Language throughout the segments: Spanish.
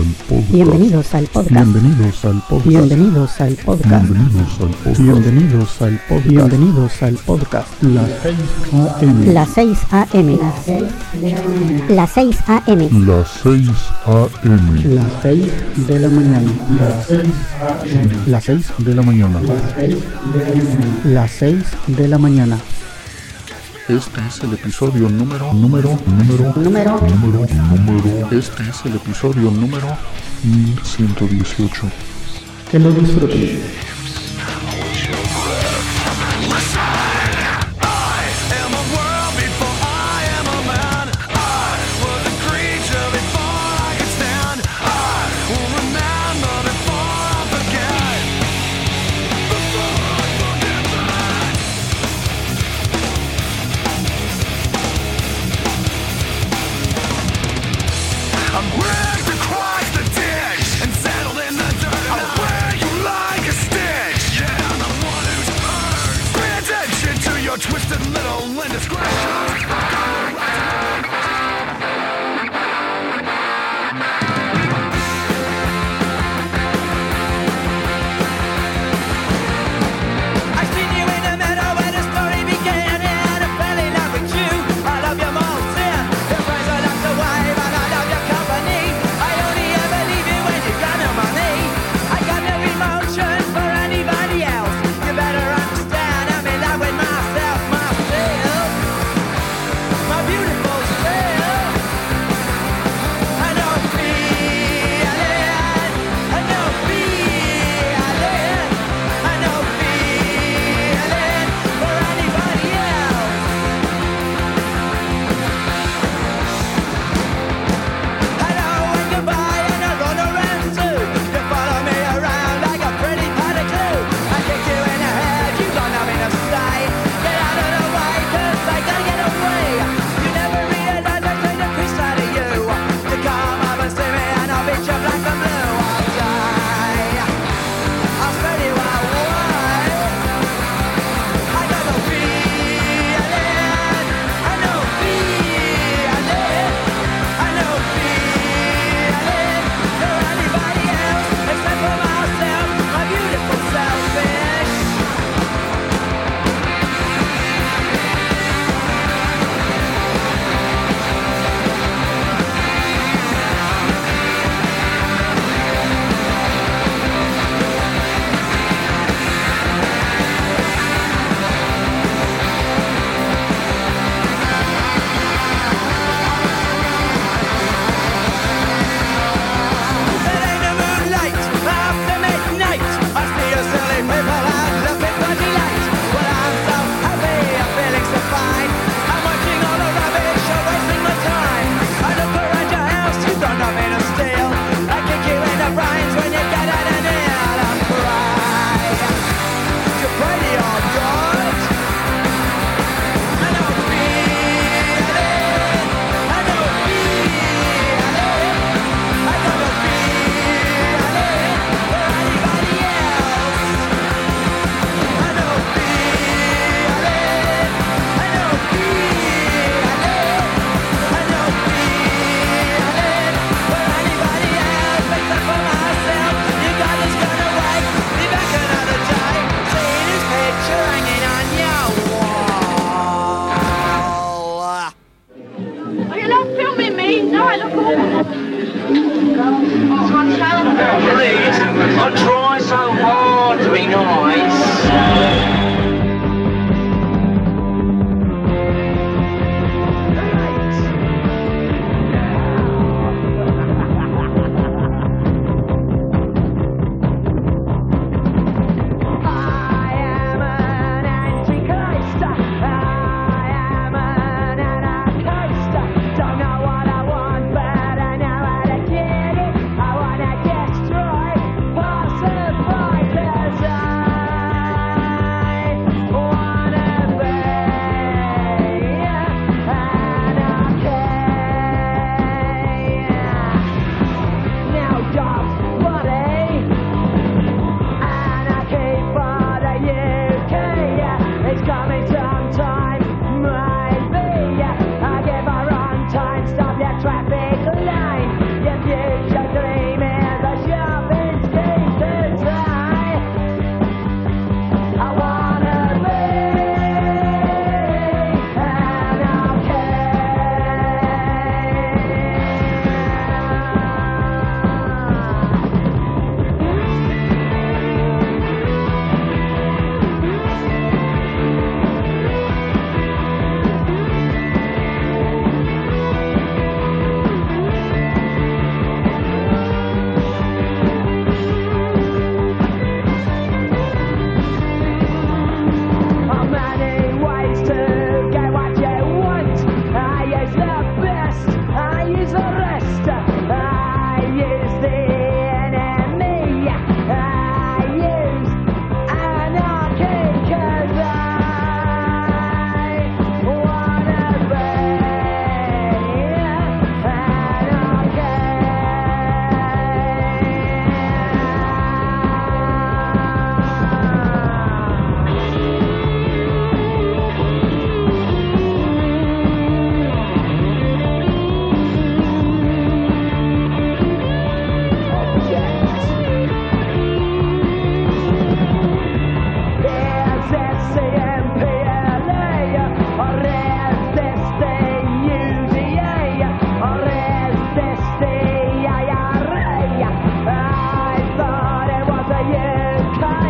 al podcast. Bienvenidos al podcast. Bienvenidos al podcast. Bienvenidos al podcast. Bienvenidos al podcast. Bienvenidos al podcast. La 6 AM. La 6 AM. La 6 AM. La 6 AM. La 6 de la mañana. La 6 AM. La 6 de la mañana. La 6 de la mañana. Este es el episodio número, número, número, número, número, número. Este es el episodio número 1118. Que lo disfruten.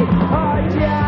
Oh yeah.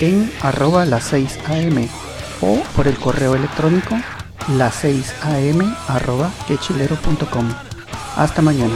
en arroba las 6 am o por el correo electrónico las 6 am arroba quechilero.com. Hasta mañana.